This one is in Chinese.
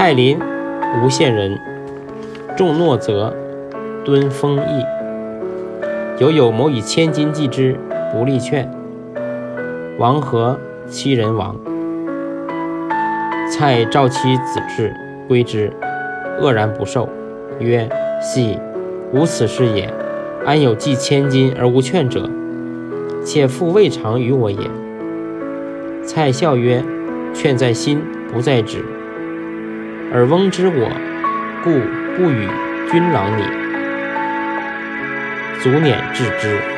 蔡林，吴县人，重诺泽，敦丰邑。犹有谋以千金计之，不利劝。王和妻人亡。蔡召其子至，归之，愕然不受，曰：“系无此事也。安有计千金而无劝者？且父未尝与我也。”蔡笑曰：“劝在心，不在纸。而翁之我，故不与君郎也。”卒辇致之。